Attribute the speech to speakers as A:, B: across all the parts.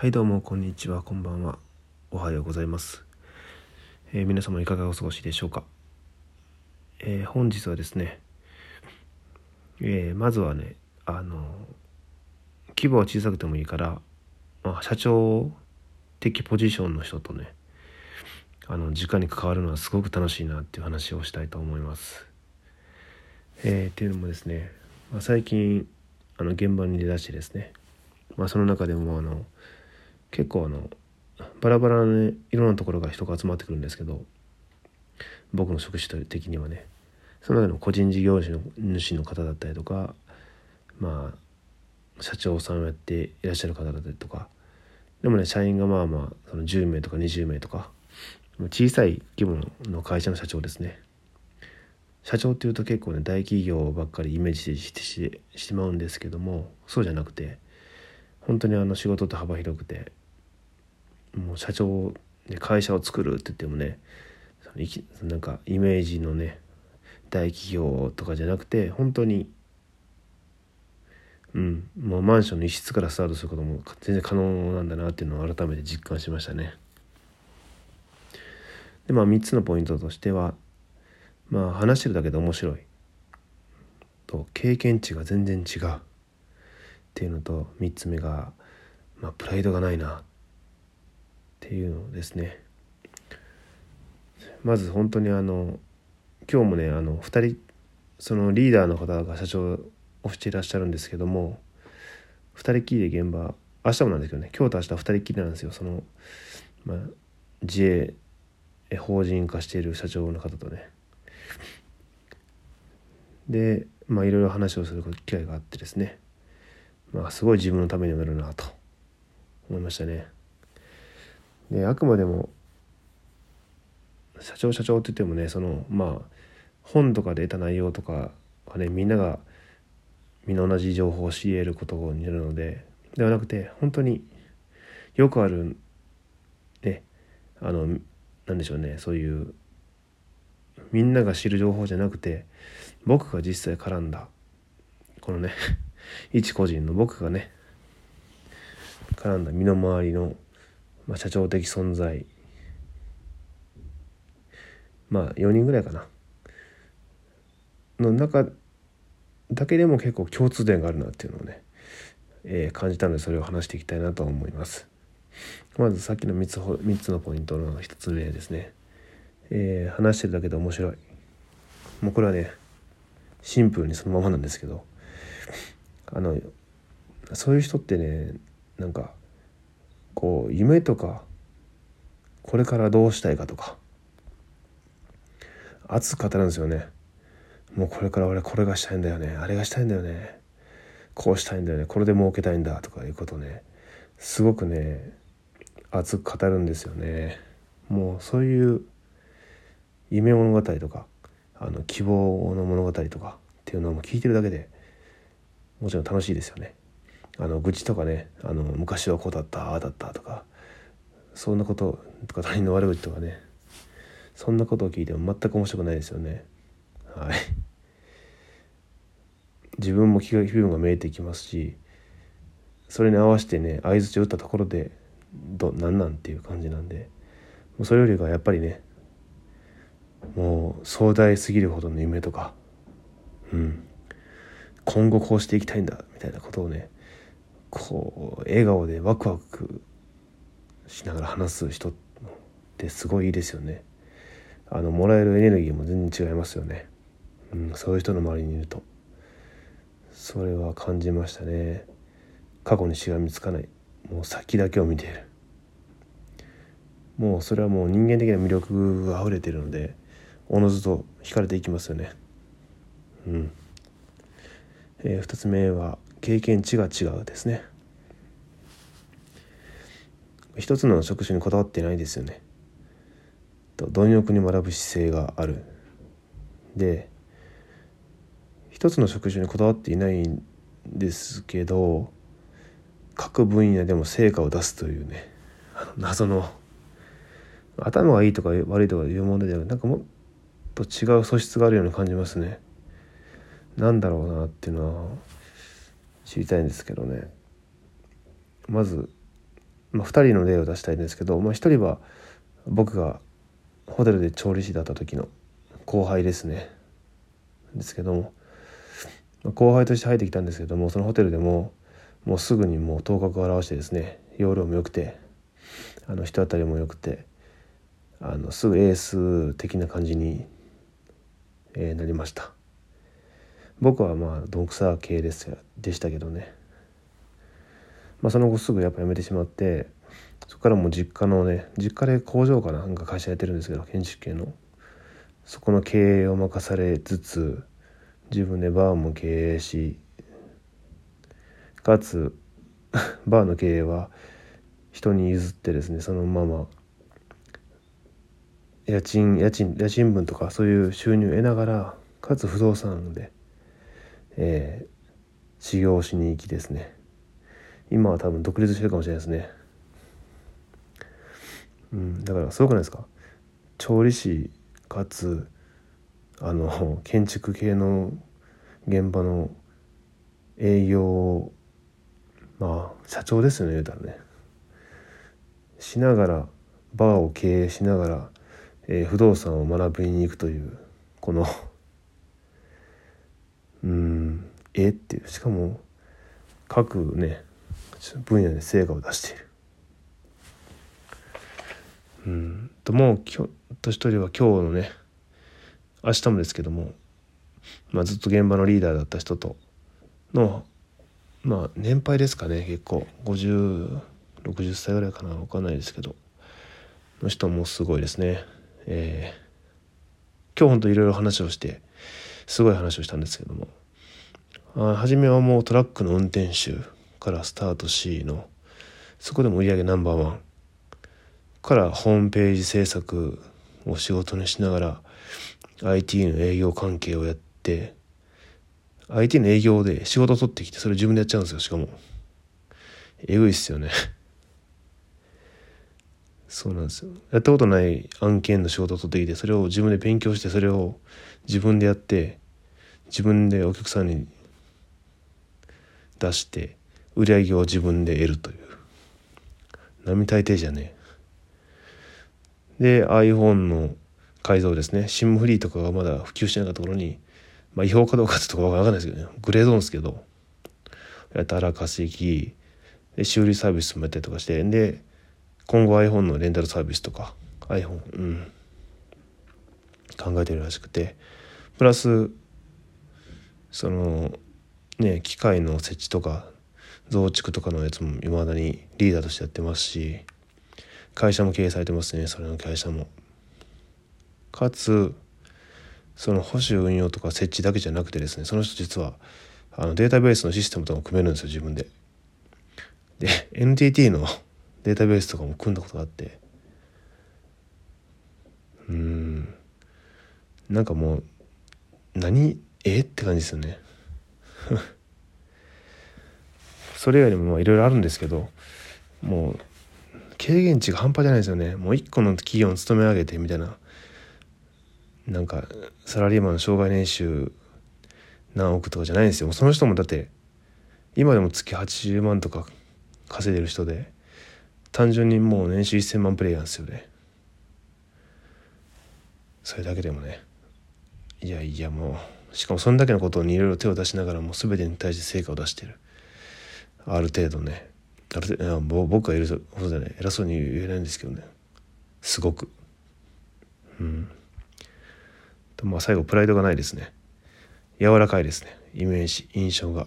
A: はいどうもこんにちはこんばんは。おはようございます、えー皆様いかがお過ごしでしょうか、えー本日はですね、えーまずはねあの規模は小さくてもいいから、まあ、社長的ポジションの人とねあの直に関わるのはすごく楽しいなっていう話をしたいと思います。えーっていうのもですね、まあ、最近あの現場に出だしてですね、まあ、その中でもあの結構あのバラバラなねいろんなところが人が集まってくるんですけど僕の職種的にはね。その中でも個人事業主の主の方だったりとかまあ社長さんをやっていらっしゃる方だったりとかでもね社員がまあまあその10名とか20名とか小さい規模の会社の社長ですね。社長っていうと結構ね大企業ばっかりイメージしてしてしまうんですけどもそうじゃなくて本当にあの仕事って幅広くてもう社長で会社を作るって言ってもねそのいきなんかイメージのね大企業とかじゃなくて本当にうんもうマンションの一室からスタートすることも全然可能なんだなっていうのを改めて実感しましたね。でまあ3つのポイントとしてはまあ話してるだけで面白い。と経験値が全然違う。っていうのと3つ目が、まあ、プライドがないな。っていうのですね。まず本当にあの今日もねあの2人そのリーダーの方が社長をしていらっしゃるんですけども2人きりで現場明日もなんですけどね今日と明日2人きりなんですよ。その、まあ、自営法人化している社長の方とね。でまあいろいろ話をする機会があってですね。まあすごい自分のためになるなと思いましたね。であくまでも社長社長って言ってもねそのまあ本とかで得た内容とかはねみんながみんな同じ情報を知り得ることになるのでではなくて本当によくあるねあのなんでしょうねそういうみんなが知る情報じゃなくて僕が実際絡んだこのね 一個人の僕がね絡んだ身の回りの、まあ、社長的存在。まあ4人ぐらいかな。の中だけでも結構共通点があるなっていうのをね、えー感じたのでそれを話していきたいなと思います。まずさっきの3つ3つのポイントの1つ目ですね、えー話してるだけで面白い。もうこれはねシンプルにそのままなんですけど。あのそういう人ってねなんかこう夢とかこれからどうしたいかとか熱く語るんですよね。もうこれから俺これがしたいんだよね。あれがしたいんだよね。こうしたいんだよね。これで儲けたいんだ。とかいうことね。すごくね熱く語るんですよね。もうそういう夢物語とかあの希望の物語とかっていうのも聞いてるだけでもちろん楽しいですよね。あの愚痴とかねあの昔はこうだったああだったとかそんなこととか他人の悪口とかねそんなことを聞いても全く面白くないですよね。はい。自分も気が気分がめいてきますしそれに合わせてね相づちを打ったところでどなんなんっていう感じなんでもうそれよりかやっぱりねもう壮大すぎるほどの夢とか、うん、今後こうしていきたいんだみたいなことをねこう笑顔でワクワクしながら話す人ってすごいいいですよね。あのもらえるエネルギーも全然違いますよね。うん、そういう人の周りにいるとそれは感じましたね。過去にしがみつかないもう先だけを見ているもうそれはもう人間的な魅力が溢れてるのでおのずと惹かれていきますよねうん、えー、2つ目は経験値が違うですね。一つの職種にこだわってないですよね。と貪欲に学ぶ姿勢がある。で一つの職種にこだわっていないんですけど各分野でも成果を出すというねあの 謎の頭がいいとか悪いとかいう問題ではなくなんかもっと違う素質があるように感じますね。なんだろうなっていうのは知りたいんですけどね。まずまあ、2人の例を出したいんですけど、まあ、1人は僕がホテルで調理師だった時の後輩ですね。ですけども、まあ、後輩として入ってきたんですけどもそのホテルでももうすぐにもう頭角を現してですね容量も良くてあの人当たりも良くてあのすぐエース的な感じに、えー、なりました。僕はまあどんくさ系ですでしたけどね、まあ、その後すぐやっぱ辞めてしまってそこからもう実家のね実家で工場かなんか会社やってるんですけど建築系の。そこの経営を任されつつ自分でバーも経営しかつ バーの経営は人に譲ってですねそのまま家賃家賃家賃分とかそういう収入を得ながらかつ不動産で、えー、修行しに行きですね。今は多分独立してるかもしれないですね。うんだからすごくないですか？調理師かつあの建築系の現場の営業まあ社長ですよね言うたらね。しながらバーを経営しながら、えー、不動産を学びに行くというこのうんえ？っていう。しかも各ね分野で成果を出している。うん。ともう今日と一人は今日のね明日もですけども、まあ、ずっと現場のリーダーだった人とのまあ年配ですかね結構。5060歳ぐらいかな分かんないですけど。の人もすごいですね。えー、今日ほんといろいろ話をしてすごい話をしたんですけども。初めはもうトラックの運転手からスタートしのそこでも売り上げナンバーワン。からホームページ制作を仕事にしながら IT の営業関係をやって IT の営業で仕事を取ってきてそれ自分でやっちゃうんですよしかも。えぐいっすよね。そうなんですよ。やったことない案件の仕事を取ってきてそれを自分で勉強してそれを自分でやって自分でお客さんに出して売り上げを自分で得るという。並大抵じゃねえ。で iPhone の改造ですね。SIM フリーとかがまだ普及してなかった頃にまあ、違法かどうかってとこわかんないですけどね。グレーゾーンですけど。やたら稼ぎで修理サービスもやったりとかしてで今後 iPhone のレンタルサービスとか iPhone うん。考えてるらしくて。プラスそのね機械の設置とか増築とかのやつもいまだにリーダーとしてやってますし会社も経営されてますねそれの会社も。かつその保守運用とか設置だけじゃなくてですねその人実はあのデータベースのシステムとかも組めるんですよ自分で。で NTT のデータベースとかも組んだことがあってうんなんかもう何？え？って感じですよね。それ以外にもいろいろあるんですけどもう軽減値が半端じゃないですよね。もう一個の企業に勤め上げてみたいな。なんかサラリーマンの障害年収何億とかじゃないんですよ。その人もだって今でも月80万とか稼いでる人で単純にもう年収1000万プレイヤーですよね。それだけでもね。いやいやもうしかもそんだけのことにいろいろ手を出しながらもう全てに対して成果を出してる。ある程度ね。ある僕がいるほどじゃない偉そうに言えないんですけどね。すごく。うん。まあ最後プライドがないですね。柔らかいですね。イメージ印象が。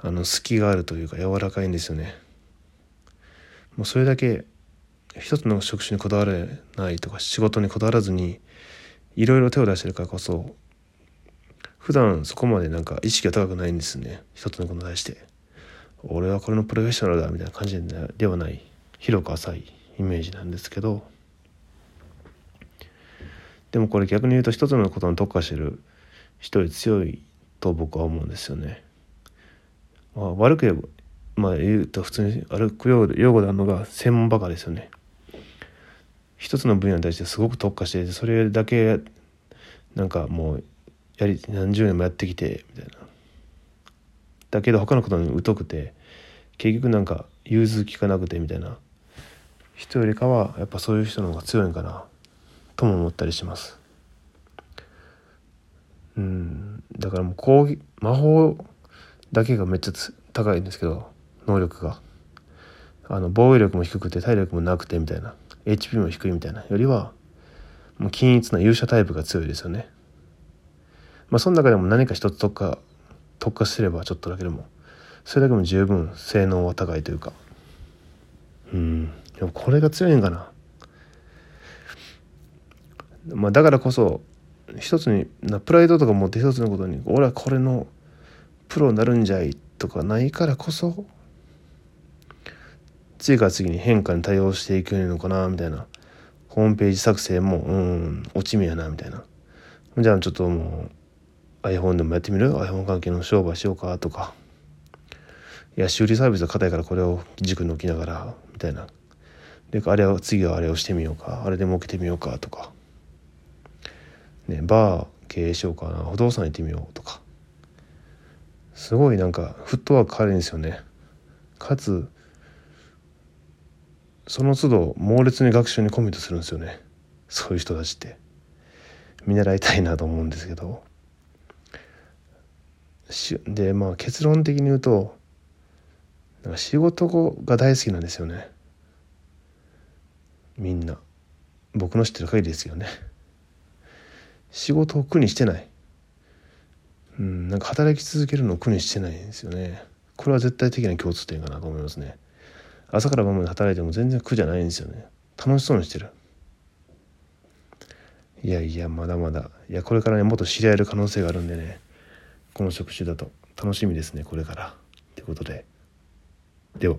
A: あの隙があるというか柔らかいんですよね。もうそれだけ一つの職種にこだわれないとか仕事にこだわらずにいろいろ手を出してるからこそ普段そこまでなんか意識が高くないんですね。一つのことに対して。俺はこれのプロフェッショナルだみたいな感じではない。広く浅い。イメージなんですけど。でもこれ逆に言うと一つのことに特化してる。人より強いと僕は思うんですよね。まあ、悪く言えばまあ言うと普通に歩く用語であるのが専門バカですよね。一つの分野に対してすごく特化していてそれだけなんかもうやり何十年もやってきてみたいな。だけど他のことに疎くて結局なんか融通きかなくてみたいな。人よりかはやっぱそういう人の方が強いんかなとも思ったりします。うん。だからもう攻撃魔法だけがめっちゃ高いんですけど能力が。あの防衛力も低くて体力もなくてみたいな。HP も低いみたいなよりはもう均一な勇者タイプが強いですよね。まあその中でも何か一つ特化特化すればちょっとだけでもそれだけも十分性能は高いというか。うん。でもこれが強いんかな。まあだからこそ一つになプライドとか持って一つのことに俺はこれのプロになるんじゃいとかないからこそ次から次に変化に対応していけるのかなみたいな。ホームページ作成もうん落ち目やなみたいな。じゃあちょっともう iPhone でもやってみる？iPhone 関係の商売しようかとか。いや修理サービスは硬いからこれを軸に置きながらみたいな。であれを次はあれをしてみようか。あれで儲けてみようかとか。ねバー経営しようかな。不動産行ってみようとか。すごいなんかフットワーク軽いんですよね。かつその都度猛烈に学習にコミットするんですよね。そういう人たちって。見習いたいなと思うんですけど。でまあ結論的に言うとなんか仕事が大好きなんですよね。みんな。僕の知ってる限りですよね。仕事を苦にしてない。うんなんか働き続けるのを苦にしてないんですよね。これは絶対的な共通点かなと思いますね。朝から晩まで働いても全然苦じゃないんですよね。楽しそうにしてる。いやいやまだまだ。いやこれからねもっと知り合える可能性があるんでね。この職種だと。楽しみですねこれから。ということで。では。